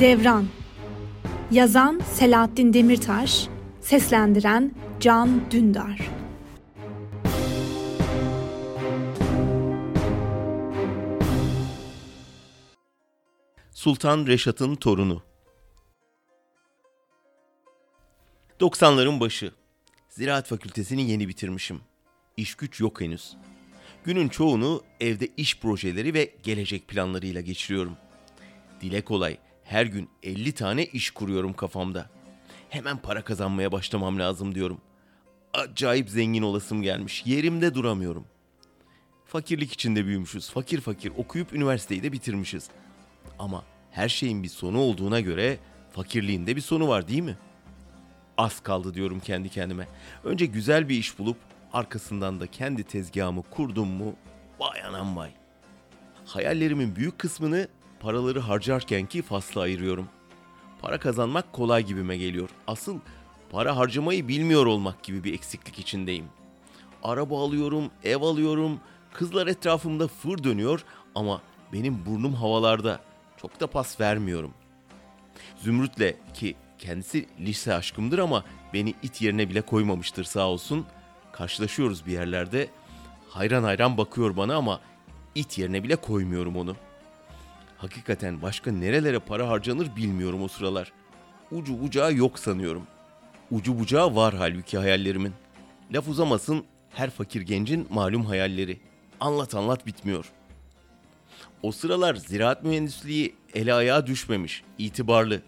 Devran Yazan Selahattin Demirtaş Seslendiren Can Dündar Sultan Reşat'ın torunu 90'ların başı. Ziraat Fakültesini yeni bitirmişim. İş güç yok henüz. Günün çoğunu evde iş projeleri ve gelecek planlarıyla geçiriyorum. Dile kolay, her gün 50 tane iş kuruyorum kafamda. Hemen para kazanmaya başlamam lazım diyorum. Acayip zengin olasım gelmiş, yerimde duramıyorum. Fakirlik içinde büyümüşüz, fakir fakir okuyup üniversiteyi de bitirmişiz. Ama her şeyin bir sonu olduğuna göre fakirliğin de bir sonu var değil mi? Az kaldı diyorum kendi kendime. Önce güzel bir iş bulup arkasından da kendi tezgahımı kurdum mu vay anam vay. Hayallerimin büyük kısmını paraları harcarkenki fasla ayırıyorum. Para kazanmak kolay gibime geliyor. Asıl para harcamayı bilmiyor olmak gibi bir eksiklik içindeyim. Araba alıyorum, ev alıyorum, kızlar etrafımda fır dönüyor ama benim burnum havalarda. Çok da pas vermiyorum. Zümrüt'le ki kendisi lise aşkımdır ama beni it yerine bile koymamıştır sağ olsun. Karşılaşıyoruz bir yerlerde. Hayran hayran bakıyor bana ama it yerine bile koymuyorum onu. Hakikaten başka nerelere para harcanır bilmiyorum o sıralar. Ucu bucağı yok sanıyorum. Ucu bucağı var halbuki hayallerimin. Laf uzamasın her fakir gencin malum hayalleri. Anlat anlat bitmiyor. O sıralar ziraat mühendisliği ele ayağa düşmemiş, itibarlı.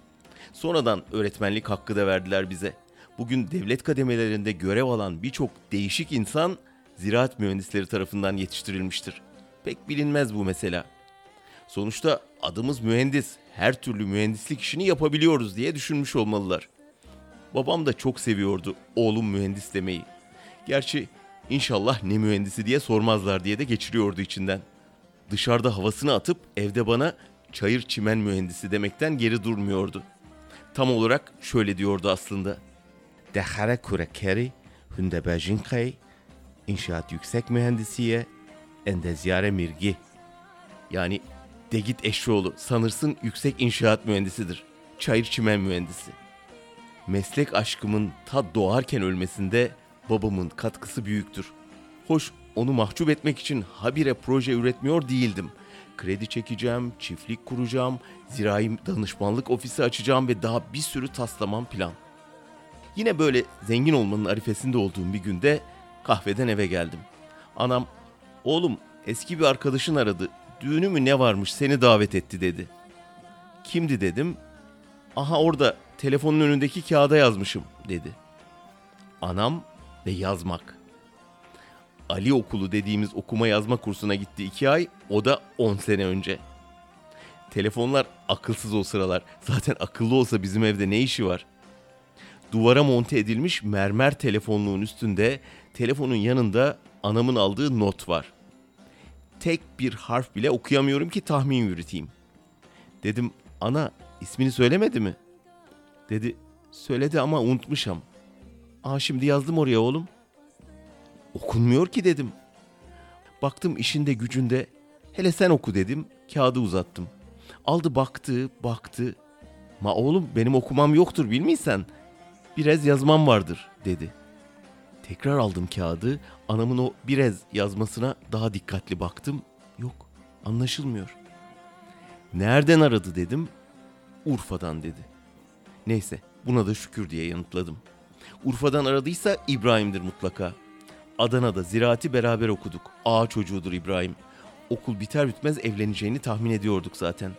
Sonradan öğretmenlik hakkı da verdiler bize. Bugün devlet kademelerinde görev alan birçok değişik insan ziraat mühendisleri tarafından yetiştirilmiştir. Pek bilinmez bu mesela. Sonuçta adımız mühendis, her türlü mühendislik işini yapabiliyoruz diye düşünmüş olmalılar. Babam da çok seviyordu oğlum mühendis demeyi. Gerçi inşallah ne mühendisi diye sormazlar diye de geçiriyordu içinden. Dışarıda havasını atıp evde bana çayır çimen mühendisi demekten geri durmuyordu. Tam olarak şöyle diyordu aslında. Dehare kurekeri hünde bejinkay inşaat yüksek mühendisiye endezyare mirgi. Yani de git eşoğlu sanırsın yüksek inşaat mühendisidir. Çayır çimen mühendisi. Meslek aşkımın ta doğarken ölmesinde babamın katkısı büyüktür. Hoş onu mahcup etmek için habire proje üretmiyor değildim. Kredi çekeceğim, çiftlik kuracağım, zirai danışmanlık ofisi açacağım ve daha bir sürü taslamam plan. Yine böyle zengin olmanın arifesinde olduğum bir günde kahveden eve geldim. Anam, oğlum eski bir arkadaşın aradı. Düğünü mü ne varmış seni davet etti dedi. Kimdi dedim. Aha orada telefonun önündeki kağıda yazmışım dedi. Anam ve yazmak. Ali okulu dediğimiz okuma yazma kursuna gitti iki ay. O da 10 sene önce. Telefonlar akılsız o sıralar. Zaten akıllı olsa bizim evde ne işi var? Duvara monte edilmiş mermer telefonluğun üstünde telefonun yanında anamın aldığı not var. Tek bir harf bile okuyamıyorum ki tahmin yürüteyim. Dedim ana ismini söylemedi mi? Dedi söyledi ama unutmuşam. Aa şimdi yazdım oraya oğlum. Okunmuyor ki dedim. Baktım işinde gücünde. Hele sen oku dedim. Kağıdı uzattım. Aldı baktı, baktı. Ma oğlum benim okumam yoktur bilmiysen. Biraz yazmam vardır dedi. Tekrar aldım kağıdı. Anamın o biraz yazmasına daha dikkatli baktım. Yok anlaşılmıyor. Nereden aradı dedim. Urfa'dan dedi. Neyse buna da şükür diye yanıtladım. Urfa'dan aradıysa İbrahim'dir mutlaka. Adana'da ziraati beraber okuduk. Ağa çocuğudur İbrahim. Okul biter bitmez evleneceğini tahmin ediyorduk zaten.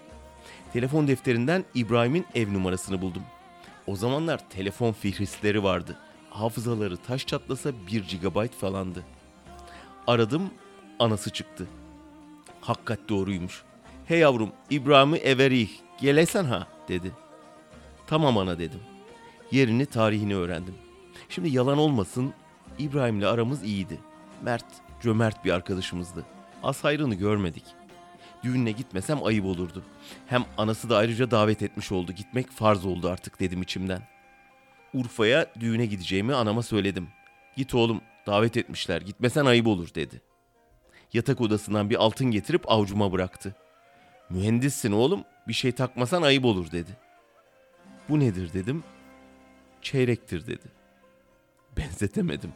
Telefon defterinden İbrahim'in ev numarasını buldum. O zamanlar telefon fihristleri vardı. Hafızaları taş çatlasa 1 GB falandı. Aradım, anası çıktı. Hakikat doğruymuş. He yavrum, İbrahim'i everih, gelesen ha dedi. Tamam ana dedim. Yerini, tarihini öğrendim. Şimdi yalan olmasın, İbrahim'le aramız iyiydi. Mert, cömert bir arkadaşımızdı. Az hayrını görmedik. Düğününe gitmesem ayıp olurdu. Hem anası da ayrıca davet etmiş oldu. Gitmek farz oldu artık dedim içimden. Urfa'ya düğüne gideceğimi anama söyledim. Git oğlum davet etmişler gitmesen ayıp olur dedi. Yatak odasından bir altın getirip avcuma bıraktı. Mühendissin oğlum Bir şey takmasan ayıp olur dedi. Bu nedir dedim. Çeyrektir dedi. Benzetemedim.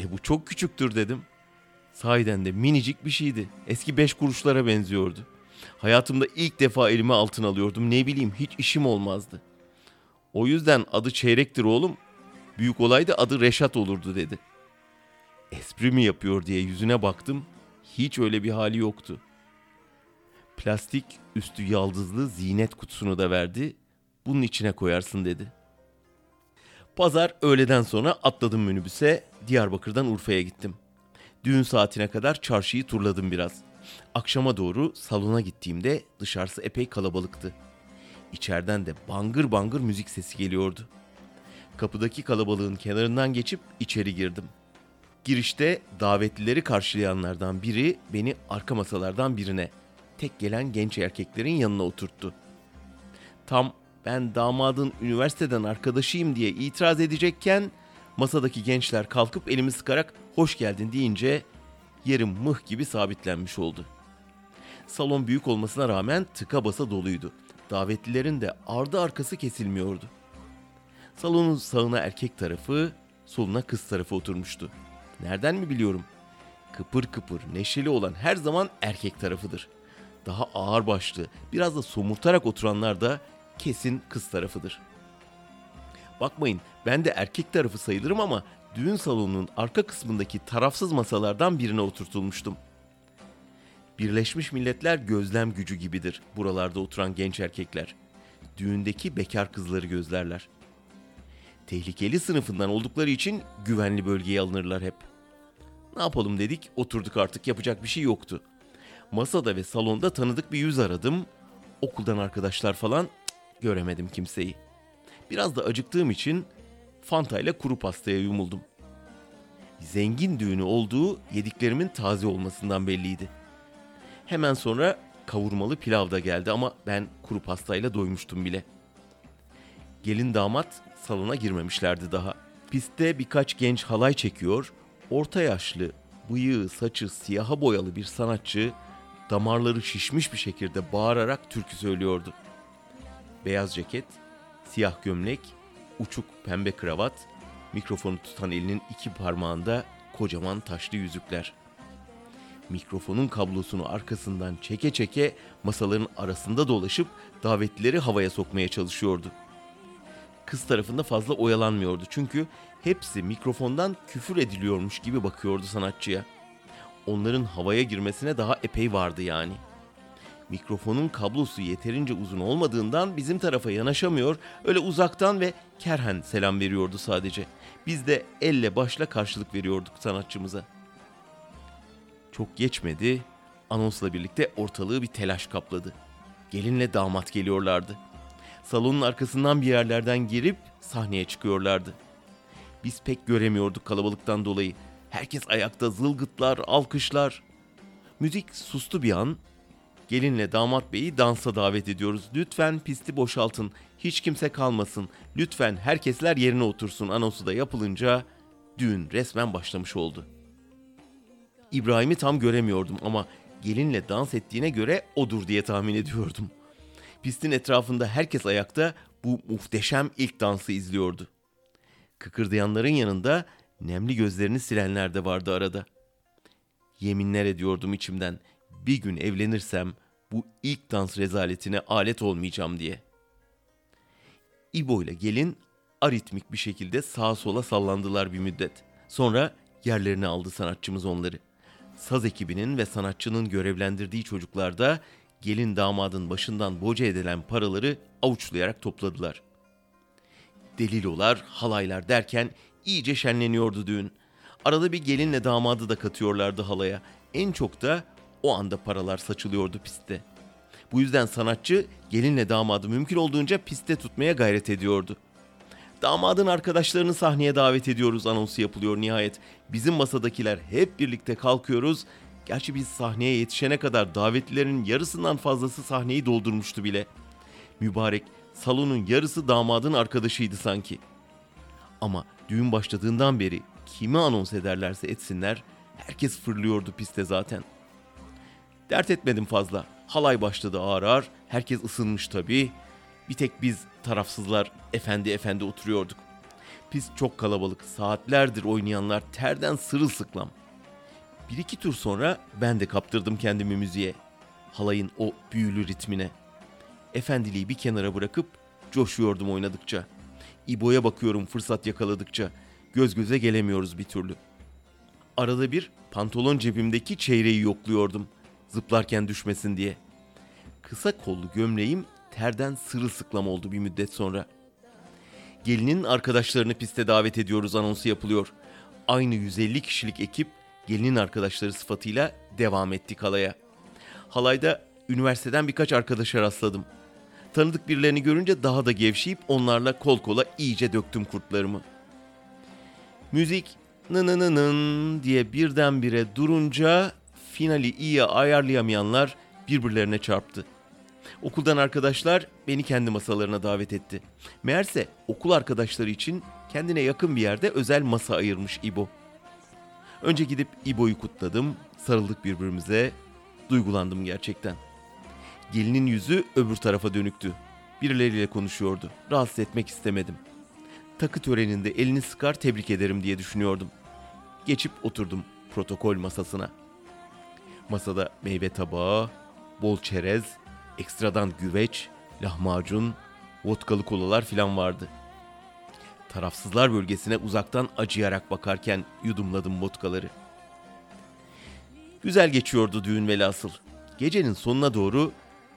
E bu çok küçüktür dedim. Sahiden de minicik bir şeydi. Eski beş kuruşlara benziyordu. Hayatımda ilk defa elime altın alıyordum. Ne bileyim hiç işim olmazdı. O yüzden adı çeyrektir oğlum. Büyük olaydı adı Reşat olurdu dedi. Espri mi yapıyor diye yüzüne baktım. Hiç öyle bir hali yoktu. Plastik üstü yaldızlı zinet kutusunu da verdi. Bunun içine koyarsın dedi. Pazar öğleden sonra atladım minibüse. Diyarbakır'dan Urfa'ya gittim. Düğün saatine kadar çarşıyı turladım biraz. Akşama doğru salona gittiğimde dışarısı epey kalabalıktı. İçeriden de bangır bangır müzik sesi geliyordu. Kapıdaki kalabalığın kenarından geçip içeri girdim. Girişte davetlileri karşılayanlardan biri beni arka masalardan birine, tek gelen genç erkeklerin yanına oturttu. Tam ben damadın üniversiteden arkadaşıyım diye itiraz edecekken masadaki gençler kalkıp elimi sıkarak hoş geldin deyince yerim mıh gibi sabitlenmiş oldu. Salon büyük olmasına rağmen tıka basa doluydu. Davetlilerin de ardı arkası kesilmiyordu. Salonun sağına erkek tarafı, soluna kız tarafı oturmuştu. Nereden mi biliyorum? Kıpır kıpır, neşeli olan her zaman erkek tarafıdır. Daha ağır başlı, biraz da somurtarak oturanlar da kesin kız tarafıdır. Bakmayın ben de erkek tarafı sayılırım ama düğün salonunun arka kısmındaki tarafsız masalardan birine oturtulmuştum. Birleşmiş Milletler gözlem gücü gibidir buralarda oturan genç erkekler. Düğündeki bekar kızları gözlerler. Tehlikeli sınıfından oldukları için güvenli bölgeye alınırlar hep. Ne yapalım dedik, oturduk artık yapacak bir şey yoktu. Masada ve salonda tanıdık bir yüz aradım. Okuldan arkadaşlar falan göremedim kimseyi. Biraz da acıktığım için Fanta ile kuru pastaya yumuldum. Zengin düğünü olduğu yediklerimin taze olmasından belliydi. Hemen sonra kavurmalı pilav da geldi ama ben kuru pastayla doymuştum bile. Gelin damat salona girmemişlerdi daha. Pistte birkaç genç halay çekiyor, orta yaşlı, bıyığı, saçı siyaha boyalı bir sanatçı damarları şişmiş bir şekilde bağırarak türkü söylüyordu. Beyaz ceket, siyah gömlek, uçuk pembe kravat, mikrofonu tutan elinin iki parmağında kocaman taşlı yüzükler. Mikrofonun kablosunu arkasından çeke çeke masaların arasında dolaşıp davetlileri havaya sokmaya çalışıyordu. Kız tarafında fazla oyalanmıyordu çünkü hepsi mikrofondan küfür ediliyormuş gibi bakıyordu sanatçıya. Onların havaya girmesine daha epey vardı yani. Mikrofonun kablosu yeterince uzun olmadığından bizim tarafa yanaşamıyor, öyle uzaktan ve kerhen selam veriyordu sadece. Biz de elle başla karşılık veriyorduk sanatçımıza. Çok geçmedi, anonsla birlikte ortalığı bir telaş kapladı. Gelinle damat geliyorlardı. Salonun arkasından bir yerlerden girip sahneye çıkıyorlardı. Biz pek göremiyorduk kalabalıktan dolayı. Herkes ayakta zılgıtlar, alkışlar. Müzik sustu bir an. Gelinle damat beyi dansa davet ediyoruz. Lütfen pisti boşaltın. Hiç kimse kalmasın. Lütfen herkesler yerine otursun anonsu da yapılınca düğün resmen başlamış oldu. İbrahim'i tam göremiyordum ama gelinle dans ettiğine göre odur diye tahmin ediyordum. Pistin etrafında herkes ayakta bu muhteşem ilk dansı izliyordu. Kıkırdayanların yanında nemli gözlerini silenler de vardı arada. Yeminler ediyordum içimden bir gün evlenirsem bu ilk dans rezaletine alet olmayacağım diye. İbo ile gelin aritmik bir şekilde sağa sola sallandılar bir müddet. Sonra yerlerini aldı sanatçımız onları. Saz ekibinin ve sanatçının görevlendirdiği çocuklar da gelin damadın başından boca edilen paraları avuçlayarak topladılar. Delilolar, halaylar derken iyice şenleniyordu düğün. Arada bir gelinle damadı da katıyorlardı halaya. En çok da o anda paralar saçılıyordu pistte. Bu yüzden sanatçı gelinle damadı mümkün olduğunca pistte tutmaya gayret ediyordu. Damadın arkadaşlarını sahneye davet ediyoruz anonsu yapılıyor nihayet. Bizim masadakiler hep birlikte kalkıyoruz. Gerçi biz sahneye yetişene kadar davetlilerin yarısından fazlası sahneyi doldurmuştu bile. Mübarek salonun yarısı damadın arkadaşıydı sanki. Ama düğün başladığından beri kimi anons ederlerse etsinler herkes fırlıyordu piste zaten. Dert etmedim fazla. Halay başladı ağır ağır. Herkes ısınmış tabii. Bir tek biz tarafsızlar efendi efendi oturuyorduk. Pis çok kalabalık. Saatlerdir oynayanlar terden sırılsıklam. Bir iki tur sonra ben de kaptırdım kendimi müziğe. Halayın o büyülü ritmine. Efendiliği bir kenara bırakıp coşuyordum oynadıkça. İbo'ya bakıyorum fırsat yakaladıkça. Göz göze gelemiyoruz bir türlü. Arada bir pantolon cebimdeki çeyreği yokluyordum. Zıplarken düşmesin diye. Kısa kollu gömleğim terden sırılsıklam oldu bir müddet sonra. Gelinin arkadaşlarını piste davet ediyoruz anonsu yapılıyor. Aynı 150 kişilik ekip gelinin arkadaşları sıfatıyla devam ettik halaya. Halayda üniversiteden birkaç arkadaşa rastladım. Tanıdık birilerini görünce daha da gevşeyip onlarla kol kola iyice döktüm kurtlarımı. Müzik nınınının diye birdenbire durunca finali iyi ayarlayamayanlar birbirlerine çarptı. Okuldan arkadaşlar beni kendi masalarına davet etti. Meğerse okul arkadaşları için kendine yakın bir yerde özel masa ayırmış İbo. Önce gidip İbo'yu kutladım, sarıldık birbirimize, duygulandım gerçekten. Gelinin yüzü öbür tarafa dönüktü. Birileriyle konuşuyordu. Rahatsız etmek istemedim. Takı töreninde elini sıkar tebrik ederim diye düşünüyordum. Geçip oturdum protokol masasına. Masada meyve tabağı, bol çerez, ekstradan güveç, lahmacun, vodkalı kolalar filan vardı. Tarafsızlar bölgesine uzaktan acıyarak bakarken yudumladım vodkaları. Güzel geçiyordu düğün velhasıl. Gecenin sonuna doğru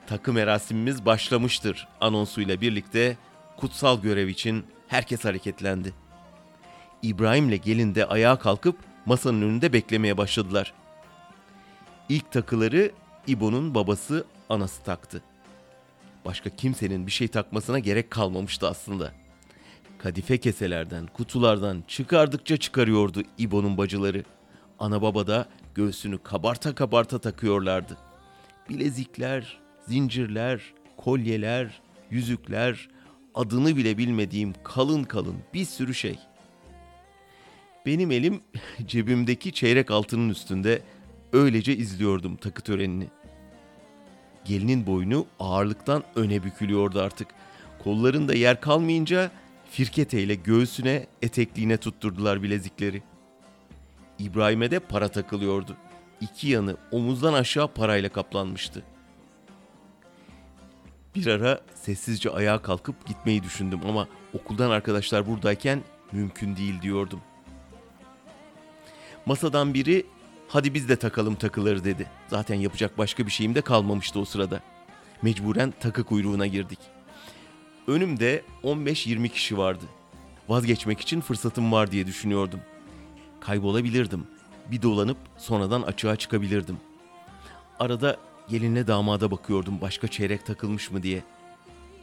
takı merasimimiz başlamıştır anonsuyla birlikte kutsal görev için herkes hareketlendi. İbrahim'le gelin de ayağa kalkıp masanın önünde beklemeye başladılar. İlk takıları İbo'nun babası anası taktı. Başka kimsenin bir şey takmasına gerek kalmamıştı aslında. Kadife keselerden, kutulardan çıkardıkça çıkarıyordu İbo'nun bacıları. Ana baba da göğsünü kabarta kabarta takıyorlardı. Bilezikler, zincirler, kolyeler, yüzükler, adını bile bilmediğim kalın kalın bir sürü şey. Benim elim cebimdeki çeyrek altının üstünde öylece izliyordum takı törenini. Gelinin boynu ağırlıktan öne bükülüyordu artık. Kollarında yer kalmayınca firketeyle göğsüne, etekliğine tutturdular bilezikleri. İbrahim'e de para takılıyordu. İki yanı omuzdan aşağı parayla kaplanmıştı. Bir ara sessizce ayağa kalkıp gitmeyi düşündüm ama okuldan arkadaşlar buradayken mümkün değil diyordum. Masadan biri hadi biz de takalım takıları dedi. Zaten yapacak başka bir şeyim de kalmamıştı o sırada. Mecburen takı kuyruğuna girdik. Önümde 15-20 kişi vardı. Vazgeçmek için fırsatım var diye düşünüyordum. Kaybolabilirdim. Bir dolanıp sonradan açığa çıkabilirdim. Arada gelinle damada bakıyordum başka çeyrek takılmış mı diye.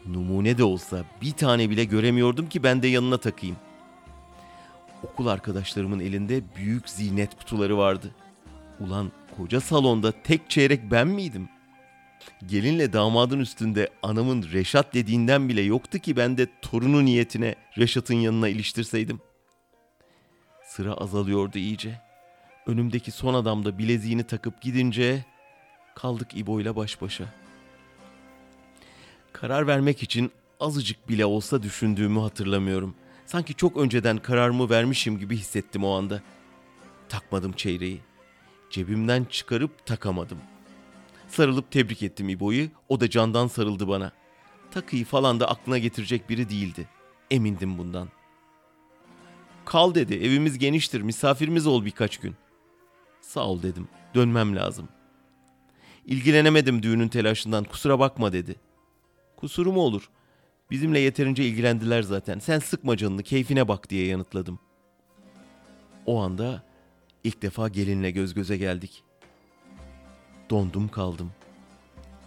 Numune de olsa bir tane bile göremiyordum ki ben de yanına takayım. Okul arkadaşlarımın elinde büyük zinet kutuları vardı. Ulan koca salonda tek çeyrek ben miydim? Gelinle damadın üstünde anamın Reşat dediğinden bile yoktu ki ben de torunu niyetine Reşat'ın yanına iliştirseydim. Sıra azalıyordu iyice. Önümdeki son adam da bileziğini takıp gidince kaldık İbo'yla baş başa. Karar vermek için azıcık bile olsa düşündüğümü hatırlamıyorum. Sanki çok önceden kararımı vermişim gibi hissettim o anda. Takmadım çeyreği. Cebimden çıkarıp takamadım. Sarılıp tebrik ettim İbo'yu. O da candan sarıldı bana. Takıyı falan da aklına getirecek biri değildi. Emindim bundan. Kal dedi. Evimiz geniştir. Misafirimiz ol birkaç gün. Sağ ol dedim. Dönmem lazım. İlgilenemedim düğünün telaşından. Kusura bakma dedi. Kusuru mu olur? Bizimle yeterince ilgilendiler zaten. Sen sıkma canını, keyfine bak diye yanıtladım. O anda ilk defa gelinle göz göze geldik. Dondum kaldım.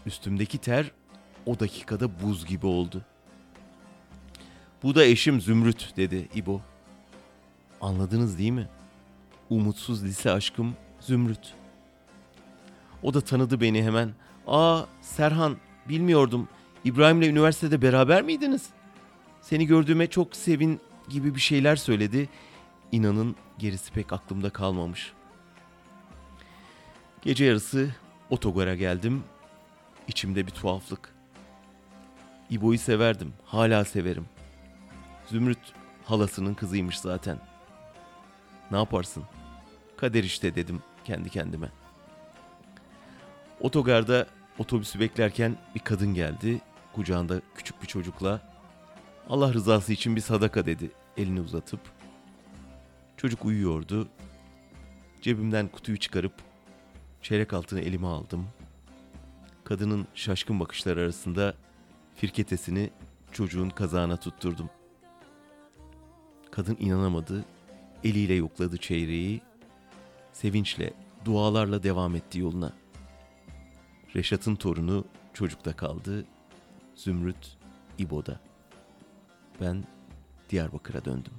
Üstümdeki ter o dakikada buz gibi oldu. Bu da eşim Zümrüt dedi İbo. Anladınız değil mi? Umutsuz lise aşkım Zümrüt. O da tanıdı beni hemen. Aa Serhan bilmiyordum. İbrahim'le üniversitede beraber miydiniz? Seni gördüğüme çok sevin gibi bir şeyler söyledi. İnanın gerisi pek aklımda kalmamış. Gece yarısı otogara geldim. İçimde bir tuhaflık. İbo'yu severdim, hala severim. Zümrüt halasının kızıymış zaten. Ne yaparsın? Kader işte dedim kendi kendime. Otogarda otobüsü beklerken bir kadın geldi. Kucağında küçük bir çocukla. Allah rızası için bir sadaka dedi elini uzatıp. Çocuk uyuyordu. Cebimden kutuyu çıkarıp çeyrek altını elime aldım. Kadının şaşkın bakışları arasında firketesini çocuğun kazağına tutturdum. Kadın inanamadı. Eliyle yokladı çeyreği. Sevinçle, dualarla devam etti yoluna. Reşat'ın torunu çocukta kaldı. Zümrüt İbo'da. Ben Diyarbakır'a döndüm.